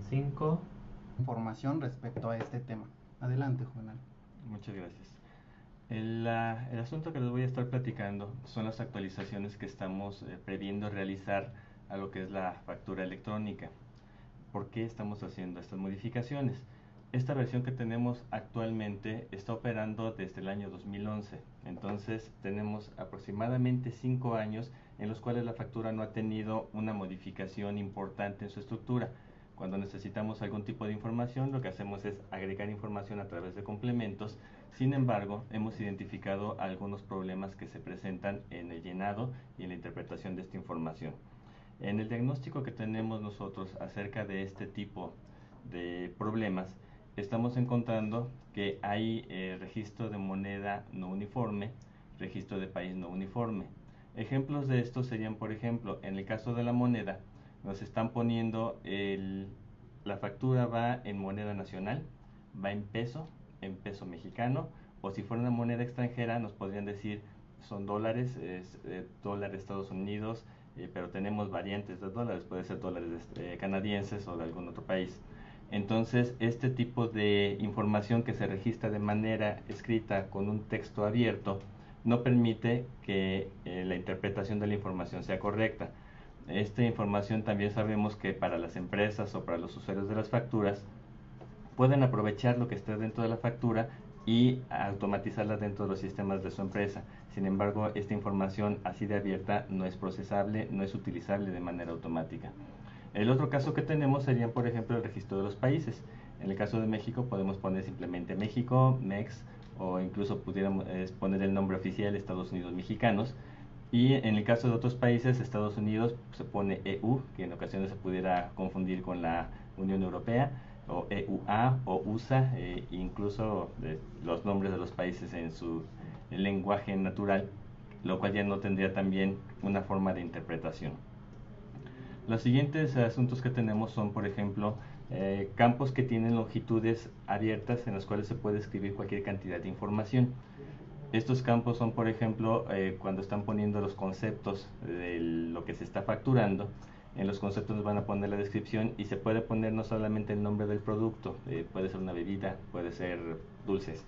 5. Información respecto a este tema. Adelante, Juvenal. Muchas gracias. El, el, asunto que les voy a estar platicando son las actualizaciones que estamos eh, previendo realizar a lo que es la factura electrónica. ¿Por qué estamos haciendo estas modificaciones? Esta versión que tenemos actualmente está operando desde el año 2011. Entonces tenemos aproximadamente 5 años en los cuales la factura no ha tenido una modificación importante en su estructura. Cuando necesitamos algún tipo de información, lo que hacemos es agregar información a través de complementos. Sin embargo, hemos identificado algunos problemas que se presentan en el llenado y en la interpretación de esta información. En el diagnóstico que tenemos nosotros acerca de este tipo de problemas, estamos encontrando que hay eh, registro de moneda no uniforme, registro de país no uniforme. Ejemplos de esto serían, por ejemplo, en el caso de la moneda, nos están poniendo la factura va en moneda nacional, va en peso, en peso mexicano, o si fuera una moneda extranjera nos podrían decir son dólares, es, eh, dólar de Estados Unidos, eh, pero tenemos variantes de dólares, puede ser dólares eh, canadienses o de algún otro país. Entonces, este tipo de información que se registra de manera escrita con un texto abierto no permite que la interpretación de la información sea correcta esta información también sabemos que para las empresas o para los usuarios de las facturas pueden aprovechar lo que está dentro de la factura y automatizarla dentro de los sistemas de su empresa. Sin embargo, esta información así de abierta no es procesable, no es utilizable de manera automática. El otro caso que tenemos sería, por ejemplo, el registro de los países. En el caso de México podemos poner simplemente México, MEX, o incluso pudiéramos poner el nombre oficial Estados Unidos Mexicanos. Y en el caso de otros países, Estados Unidos se pone EU, que en ocasiones se pudiera confundir con la Unión Europea, o EUA o USA, e incluso los nombres de los países en su lenguaje natural, lo cual ya no tendría también una forma de interpretación. Los siguientes asuntos que tenemos son, por ejemplo, eh, campos que tienen longitudes abiertas en las cuales se puede escribir cualquier cantidad de información. Estos campos son, por ejemplo, eh, cuando están poniendo los conceptos de lo que se está facturando. En los conceptos van a poner la descripción y se puede poner no solamente el nombre del producto, eh, puede ser una bebida, puede ser dulces.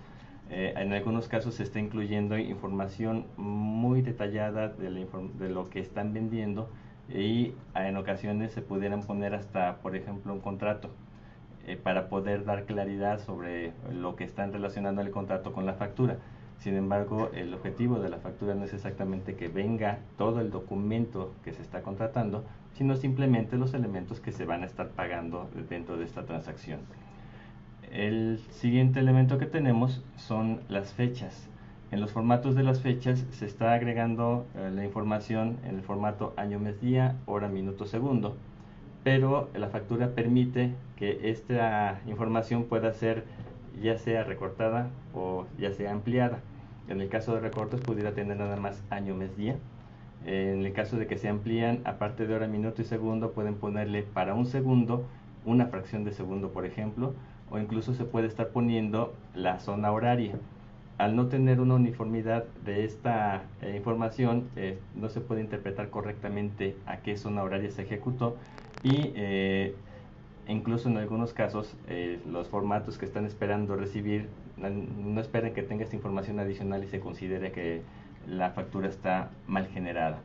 Eh, en algunos casos se está incluyendo información muy detallada de, de lo que están vendiendo y en ocasiones se pudieran poner hasta, por ejemplo, un contrato para poder dar claridad sobre lo que están relacionando el contrato con la factura. Sin embargo, el objetivo de la factura no es exactamente que venga todo el documento que se está contratando, sino simplemente los elementos que se van a estar pagando dentro de esta transacción. El siguiente elemento que tenemos son las fechas. En los formatos de las fechas se está agregando eh, la información en el formato año, mes, día, hora, minuto, segundo, pero la factura permite que esta información pueda ser ya sea recortada o ya sea ampliada. En el caso de recortes pudiera tener nada más año, mes, día. En el caso de que se amplían, aparte de hora, minuto y segundo, pueden ponerle para un segundo una fracción de segundo, por ejemplo, o incluso se puede estar poniendo la zona horaria. Al no tener una uniformidad de esta eh, información, eh, no se puede interpretar correctamente a qué zona horaria se ejecutó y eh, incluso en algunos casos los formatos que están esperando recibir no esperen que tenga esta información adicional y se considere que la factura está mal generada.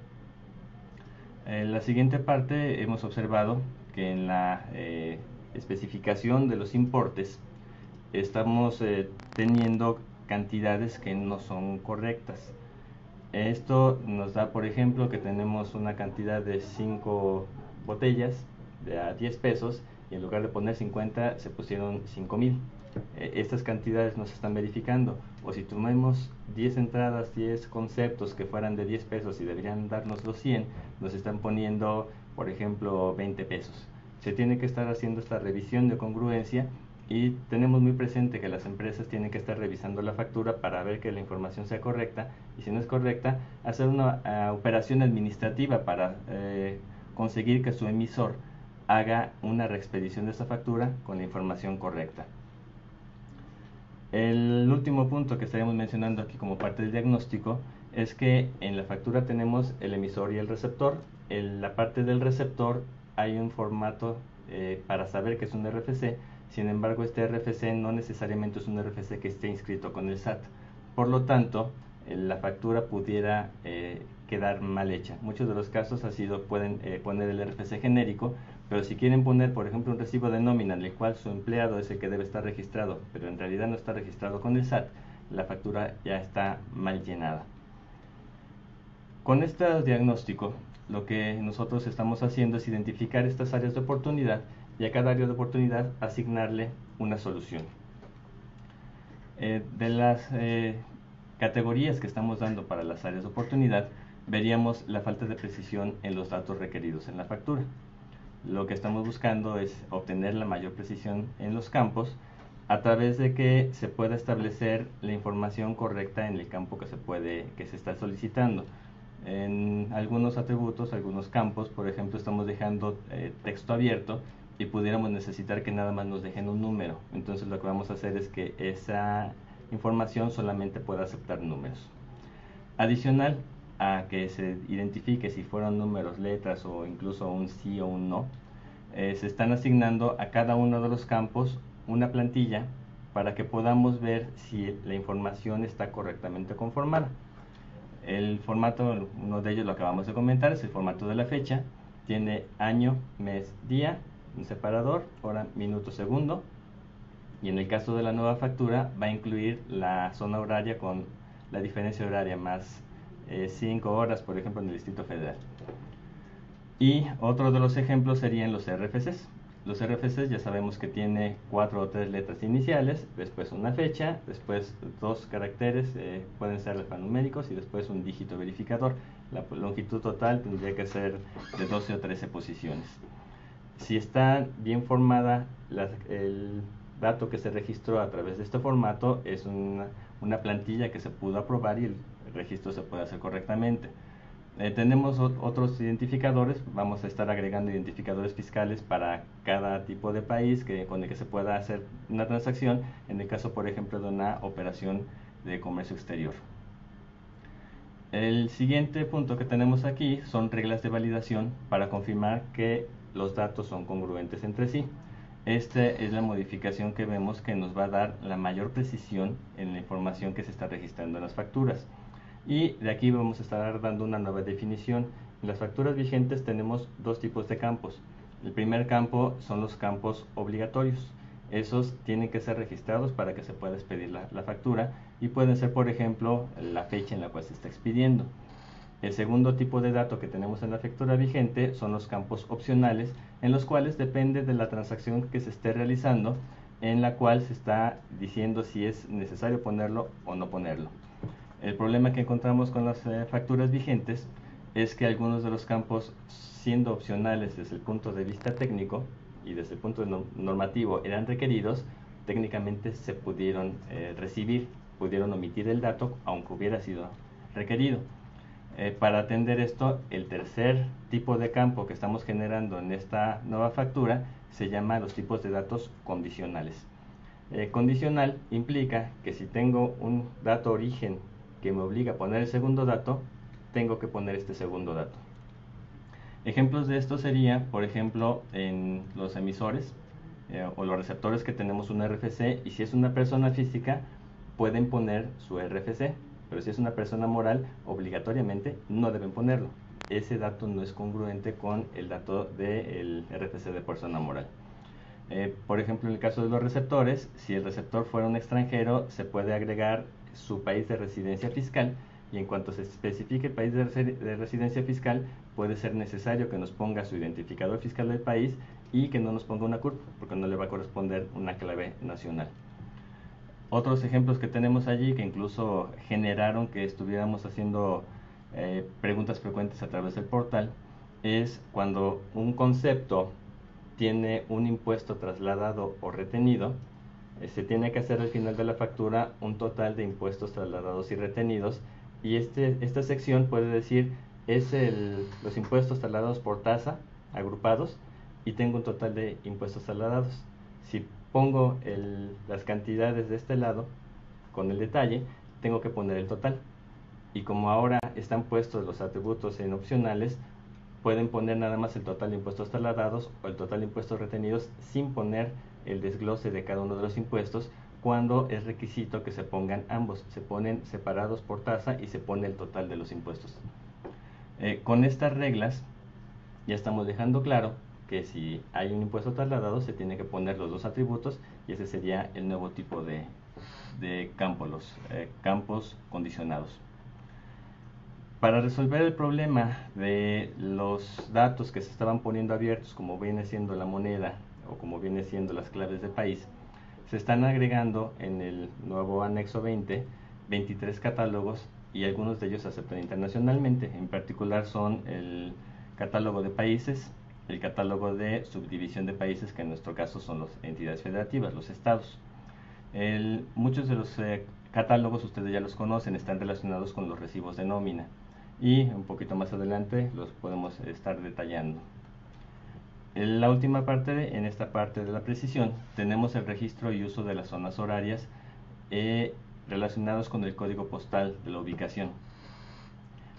En la siguiente parte hemos observado que en la eh, especificación de los importes estamos eh, teniendo cantidades que no son correctas. Esto nos da, por ejemplo, que tenemos una cantidad de 5 botellas de a 10 pesos y en lugar de poner 50 se pusieron 5 mil. Eh, estas cantidades no se están verificando. O si tomamos 10 entradas, 10 conceptos que fueran de 10 pesos y deberían darnos los 100, nos están poniendo, por ejemplo, 20 pesos. Se tiene que estar haciendo esta revisión de congruencia y tenemos muy presente que las empresas tienen que estar revisando la factura para ver que la información sea correcta y si no es correcta, hacer una ah, operación administrativa para eh, conseguir que su emisor haga una reexpedición de esa factura con la información correcta. El último punto que estaremos mencionando aquí como parte del diagnóstico es que en la factura tenemos el emisor y el receptor. En la parte del receptor hay un formato eh, para saber que es un RFC, sin embargo este RFC no necesariamente es un RFC que esté inscrito con el SAT. Por lo tanto, eh, la factura pudiera eh, quedar mal hecha. Muchos de los casos ha sido, pueden poner el RFC genérico, pero si quieren poner, por ejemplo, un recibo de nómina en el cual su empleado es el que debe estar registrado, pero en realidad no está registrado con el SAT, la factura ya está mal llenada. Con este diagnóstico, lo que nosotros estamos haciendo es identificar estas áreas de oportunidad y a cada área de oportunidad asignarle una solución. Eh, de las eh, categorías que estamos dando para las áreas de oportunidad, veríamos la falta de precisión en los datos requeridos en la factura. Lo que estamos buscando es obtener la mayor precisión en los campos a través de que se pueda establecer la información correcta en el campo que se puede que se está solicitando en algunos atributos, algunos campos, por ejemplo, estamos dejando eh, texto abierto y pudiéramos necesitar que nada más nos dejen un número. Entonces lo que vamos a hacer es que esa información solamente pueda aceptar números. Adicional a que se identifique si fueron números, letras o incluso un sí o un no, eh, se están asignando a cada uno de los campos una plantilla para que podamos ver si la información está correctamente conformada. El formato, uno de ellos lo acabamos de comentar, es el formato de la fecha. Tiene año, mes, día, un separador, hora, minuto, segundo. Y en el caso de la nueva factura va a incluir la zona horaria con la diferencia horaria más 5 eh, horas, por ejemplo, en el Distrito Federal. Y otro de los ejemplos serían los RFCs. Los RFCs ya sabemos que tiene cuatro o tres letras iniciales, después una fecha, después dos caracteres, eh, pueden ser alfanuméricos y después un dígito verificador. La longitud total tendría que ser de 12 o 13 posiciones. Si está bien formada, el dato que se registró a través de este formato es una, una plantilla que se pudo aprobar y el registro se puede hacer correctamente. Eh, tenemos otros identificadores, vamos a estar agregando identificadores fiscales para cada tipo de país con el que se pueda hacer una transacción, en el caso, por ejemplo, de una operación de comercio exterior. El siguiente punto que tenemos aquí son reglas de validación para confirmar que los datos son congruentes entre sí. Esta es la modificación que vemos que nos va a dar la mayor precisión en la información que se está registrando en las facturas. Y de aquí vamos a estar dando una nueva definición. En las facturas vigentes tenemos dos tipos de campos. El primer campo son los campos obligatorios. Esos tienen que ser registrados para que se pueda expedir la, factura y pueden ser, por ejemplo, la fecha en la cual se está expidiendo. El segundo tipo de dato que tenemos en la factura vigente son los campos opcionales, en los cuales depende de la transacción que se esté realizando, en la cual se está diciendo si es necesario ponerlo o no ponerlo. El problema que encontramos con las eh, facturas vigentes es que algunos de los campos, siendo opcionales desde el punto de vista técnico y desde el punto normativo, eran requeridos, técnicamente se pudieron eh, recibir, pudieron omitir el dato, aunque hubiera sido requerido. Eh, para atender esto, el tercer tipo de campo que estamos generando en esta nueva factura se llama los tipos de datos condicionales. condicional implica que si tengo un dato origen que me obliga a poner el segundo dato, tengo que poner este segundo dato. Ejemplos de esto sería, por ejemplo, en los emisores eh, o los receptores que tenemos un RFC y si es una persona física pueden poner su RFC, pero si es una persona moral, obligatoriamente no deben ponerlo. Ese dato no es congruente con el dato del RFC de persona moral. Eh, por ejemplo, en el caso de los receptores, si el receptor fuera un extranjero, se puede agregar su país de residencia fiscal y en cuanto se especifique el país de, residencia fiscal, puede ser necesario que nos ponga su identificador fiscal del país y que no nos ponga una CURP, porque no le va a corresponder una clave nacional. Otros ejemplos que tenemos allí que incluso generaron que estuviéramos haciendo eh, preguntas frecuentes a través del portal es cuando un concepto tiene un impuesto trasladado o retenido, se tiene que hacer al final de la factura un total de impuestos trasladados y retenidos y este, esta sección puede decir es el, los impuestos trasladados por tasa agrupados y tengo un total de impuestos trasladados. Si pongo el, las cantidades de este lado con el detalle, tengo que poner el total. Y como ahora están puestos los atributos en opcionales, pueden poner nada más el total de impuestos trasladados o el total de impuestos retenidos sin poner el desglose de cada uno de los impuestos cuando es requisito que se pongan ambos, se ponen separados por tasa y se pone el total de los impuestos. Eh, con estas reglas ya estamos dejando claro que si hay un impuesto trasladado se tiene que poner los dos atributos y ese sería el nuevo tipo de, de campo, los eh, campos condicionados. Para resolver el problema de los datos que se estaban poniendo abiertos, como viene siendo la moneda o como viene siendo las claves de país, se están agregando en el nuevo anexo 20 23 catálogos y algunos de ellos aceptan internacionalmente. En particular son el catálogo de países, el catálogo de subdivisión de países, que en nuestro caso son las entidades federativas, los estados. muchos de los eh, catálogos, ustedes ya los conocen, están relacionados con los recibos de nómina y un poquito más adelante los podemos estar detallando. En la última parte, en esta parte de la precisión, tenemos el registro y uso de las zonas horarias eh, relacionados con el código postal de la ubicación.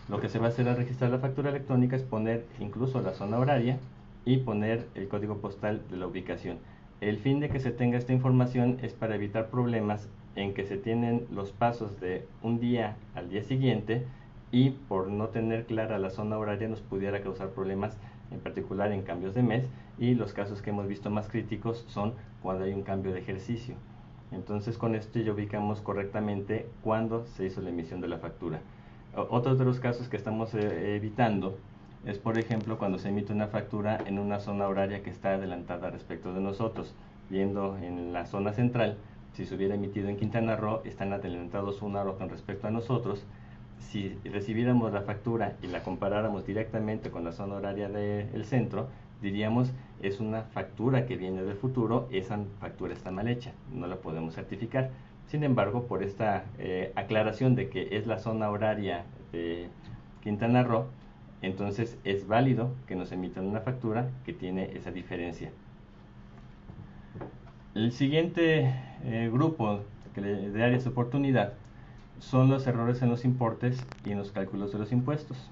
Lo que se va a hacer al registrar la factura electrónica es poner incluso la zona horaria y poner el código postal de la ubicación. El fin de que se tenga esta información es para evitar problemas en que se tienen los pasos de un día al día siguiente y por no tener clara la zona horaria nos pudiera causar problemas en particular en cambios de mes y los casos que hemos visto más críticos son cuando hay un cambio de ejercicio. Entonces con esto ya ubicamos correctamente cuándo se hizo la emisión de la factura. Otro de los casos que estamos eh, evitando es, por ejemplo, cuando se emite una factura en una zona horaria que está adelantada respecto de nosotros. Viendo en la zona central, si se hubiera emitido en Quintana Roo, están adelantados una hora con respecto a nosotros. Si recibiéramos la factura y la comparáramos directamente con la zona horaria del centro, diríamos es una factura que viene del futuro, esa factura está mal hecha, no la podemos certificar. Sin embargo, por esta eh, aclaración de que es la zona horaria de Quintana Roo, entonces es válido que nos emitan una factura que tiene esa diferencia. El siguiente eh, grupo de áreas de oportunidad son los errores en los importes y en los cálculos de los impuestos.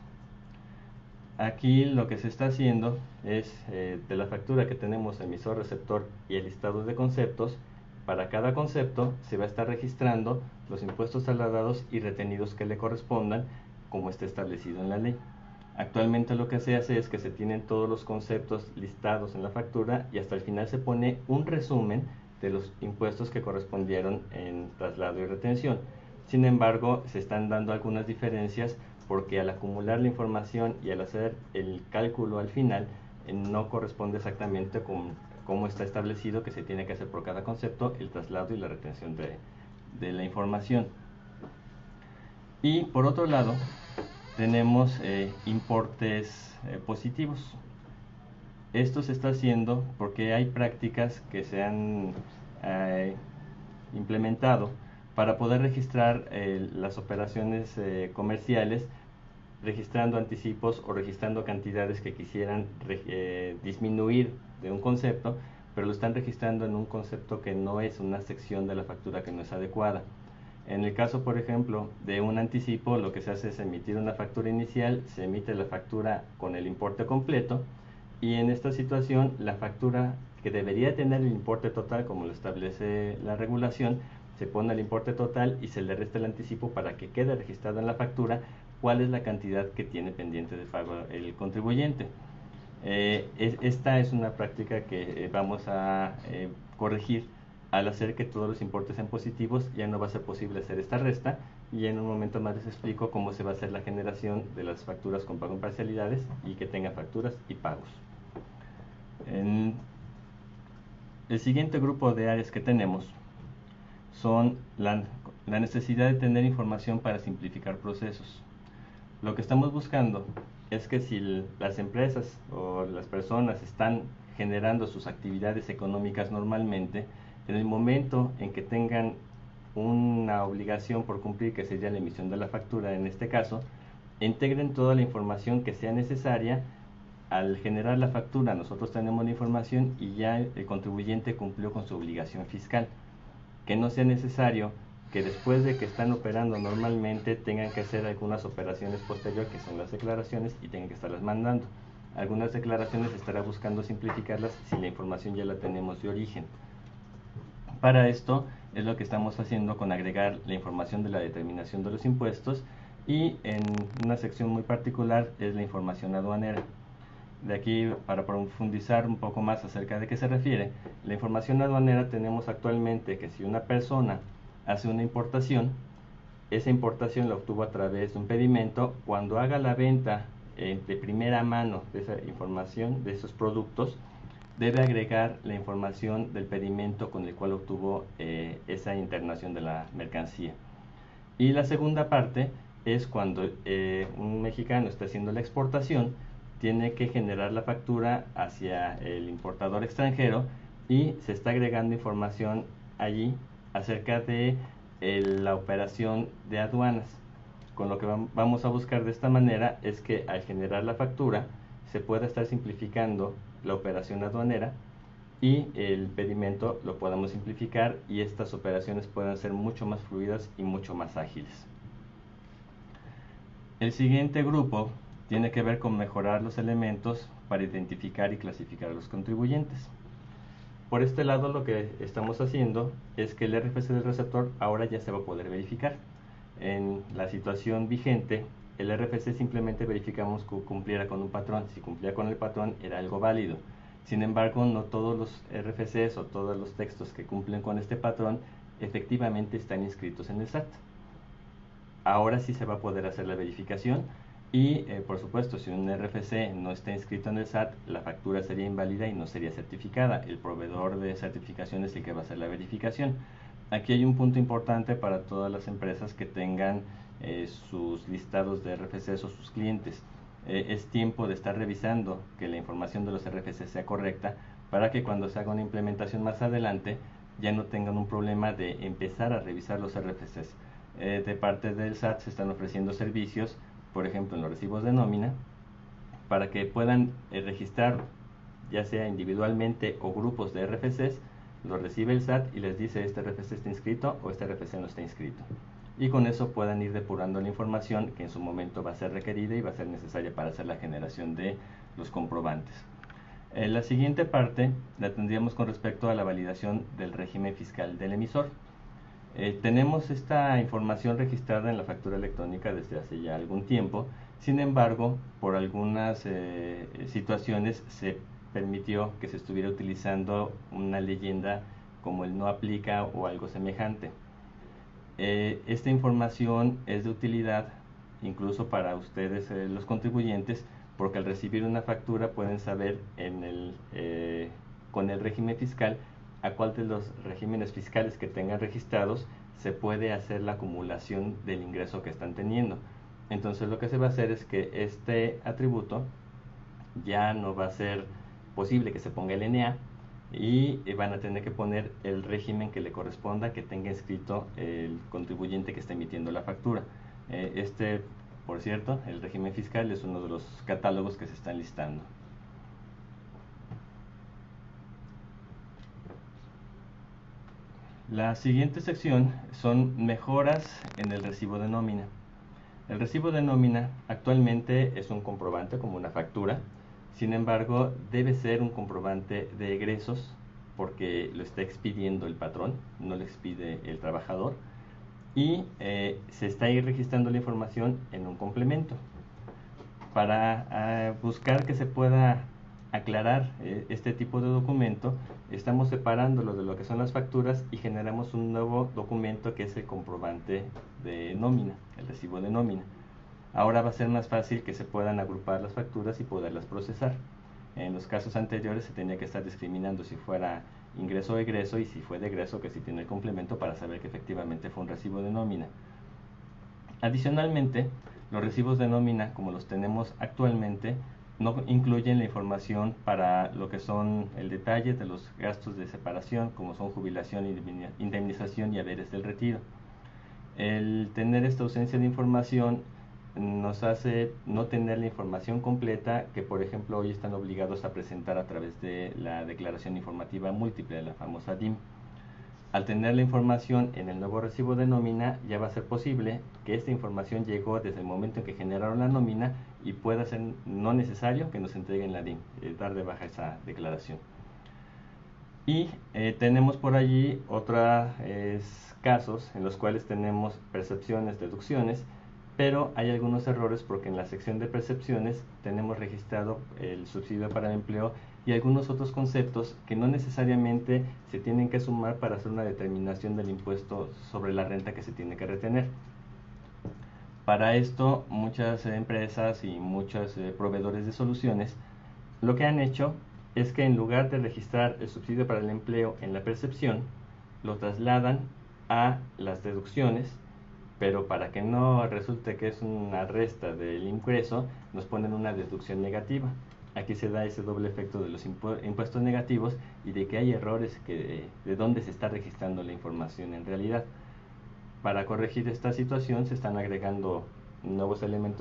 Aquí lo que se está haciendo es eh, de la factura que tenemos emisor, receptor y el listado de conceptos, para cada concepto se va a estar registrando los impuestos trasladados y retenidos que le correspondan como está establecido en la ley. Actualmente lo que se hace es que se tienen todos los conceptos listados en la factura y hasta el final se pone un resumen de los impuestos que correspondieron en traslado y retención. Sin embargo, se están dando algunas diferencias porque al acumular la información y al hacer el cálculo al final eh, no corresponde exactamente con cómo está establecido que se tiene que hacer por cada concepto el traslado y la retención de, la información. Y por otro lado, tenemos eh, importes eh, positivos. Esto se está haciendo porque hay prácticas que se han implementado para poder registrar las operaciones comerciales registrando anticipos o registrando cantidades que quisieran disminuir de un concepto, pero lo están registrando en un concepto que no es una sección de la factura que no es adecuada. En el caso, por ejemplo, de un anticipo, lo que se hace es emitir una factura inicial, se emite la factura con el importe completo y en esta situación la factura que debería tener el importe total, como lo establece la regulación, se pone el importe total y se le resta el anticipo para que quede registrado en la factura cuál es la cantidad que tiene pendiente de pago el contribuyente. Eh, esta es una práctica que eh, vamos a eh, corregir al hacer que todos los importes sean positivos, ya no va a ser posible hacer esta resta y en un momento más les explico cómo se va a hacer la generación de las facturas con pago en parcialidades y que tenga facturas y pagos. En el siguiente grupo de áreas que tenemos son la, necesidad de tener información para simplificar procesos. Lo que estamos buscando es que si las empresas o las personas están generando sus actividades económicas normalmente, en el momento en que tengan una obligación por cumplir, que sería la emisión de la factura en este caso, integren toda la información que sea necesaria. Al generar la factura nosotros tenemos la información y ya el contribuyente cumplió con su obligación fiscal. Que no sea necesario que después de que están operando normalmente tengan que hacer algunas operaciones posteriores que son las declaraciones y tengan que estarlas mandando. Algunas declaraciones estará buscando simplificarlas si la información ya la tenemos de origen. Para esto es lo que estamos haciendo con agregar la información de la determinación de los impuestos y en una sección muy particular es la información aduanera. De aquí, para profundizar un poco más acerca de qué se refiere, la información aduanera tenemos actualmente que si una persona hace una importación, esa importación la obtuvo a través de un pedimento, cuando haga la venta eh, de primera mano de esa información, de esos productos, debe agregar la información del pedimento con el cual obtuvo eh, esa internación de la mercancía. Y la segunda parte es cuando eh, un mexicano está haciendo la exportación, tiene que generar la factura hacia el importador extranjero y se está agregando información allí acerca de la operación de aduanas. Con lo que vamos a buscar de esta manera es que al generar la factura se pueda estar simplificando la operación aduanera y el pedimento lo podamos simplificar y estas operaciones puedan ser mucho más fluidas y mucho más ágiles. El siguiente grupo tiene que ver con mejorar los elementos para identificar y clasificar a los contribuyentes. Por este lado lo que estamos haciendo es que el RFC del receptor ahora ya se va a poder verificar. En la situación vigente, el RFC simplemente verificamos que cumpliera con un patrón. Si cumplía con el patrón era algo válido. Sin embargo, no todos los RFCs o todos los textos que cumplen con este patrón efectivamente están inscritos en el SAT. Ahora sí se va a poder hacer la verificación y, eh, por supuesto, si un RFC no está inscrito en el SAT, la factura sería inválida y no sería certificada. El proveedor de certificación es el que va a hacer la verificación. Aquí hay un punto importante para todas las empresas que tengan eh, sus listados de RFCs o sus clientes. Eh, es tiempo de estar revisando que la información de los RFC sea correcta para que cuando se haga una implementación más adelante ya no tengan un problema de empezar a revisar los RFCs. de parte del SAT se están ofreciendo servicios por ejemplo, en los recibos de nómina, para que puedan eh, registrar, ya sea individualmente o grupos de RFCs, lo recibe el SAT y les dice este RFC está inscrito o este RFC no está inscrito. Y con eso puedan ir depurando la información que en su momento va a ser requerida y va a ser necesaria para hacer la generación de los comprobantes. Eh, la siguiente parte la tendríamos con respecto a la validación del régimen fiscal del emisor. Eh, tenemos esta información registrada en la factura electrónica desde hace ya algún tiempo, sin embargo, por algunas eh, situaciones se permitió que se estuviera utilizando una leyenda como el no aplica o algo semejante. Eh, esta información es de utilidad incluso para ustedes los contribuyentes porque al recibir una factura pueden saber con el régimen fiscal a cuál de los regímenes fiscales que tengan registrados se puede hacer la acumulación del ingreso que están teniendo. Entonces lo que se va a hacer es que este atributo ya no va a ser posible que se ponga el NA y van a tener que poner el régimen que le corresponda que tenga escrito el contribuyente que está emitiendo la factura. Eh, este, por cierto, el régimen fiscal es uno de los catálogos que se están listando. La siguiente sección son mejoras en el recibo de nómina. El recibo de nómina actualmente es un comprobante como una factura, sin embargo debe ser un comprobante de egresos porque lo está expidiendo el patrón, no lo expide el trabajador y eh, se está ahí registrando la información en un complemento. Para ah, buscar que se pueda aclarar eh, este tipo de documento, estamos separándolo de lo que son las facturas y generamos un nuevo documento que es el comprobante de nómina, el recibo de nómina. Ahora va a ser más fácil que se puedan agrupar las facturas y poderlas procesar. En los casos anteriores se tenía que estar discriminando si fuera ingreso o egreso y si fue de egreso que si tiene el complemento para saber que efectivamente fue un recibo de nómina. Adicionalmente, los recibos de nómina como los tenemos actualmente no incluyen la información para lo que son el detalle de los gastos de separación, como son jubilación, indemnización y haberes del retiro. El tener esta ausencia de información nos hace no tener la información completa que, por ejemplo, hoy están obligados a presentar a través de la declaración informativa múltiple, la famosa DIM. Al tener la información en el nuevo recibo de nómina, ya va a ser posible que esta información llegó desde el momento en que generaron la nómina y pueda ser no necesario que nos entreguen la DIN, eh, dar de baja esa declaración. Y eh, tenemos por allí otros casos en los cuales tenemos percepciones, deducciones, pero hay algunos errores porque en la sección de percepciones tenemos registrado el subsidio para el empleo y algunos otros conceptos que no necesariamente se tienen que sumar para hacer una determinación del impuesto sobre la renta que se tiene que retener. Para esto, muchas empresas y muchos eh, proveedores de soluciones lo que han hecho es que en lugar de registrar el subsidio para el empleo en la percepción, lo trasladan a las deducciones, pero para que no resulte que es una resta del ingreso, nos ponen una deducción negativa aquí se da ese doble efecto de los impuestos negativos y de que hay errores que, de dónde se está registrando la información en realidad. Para corregir esta situación se están agregando nuevos elementos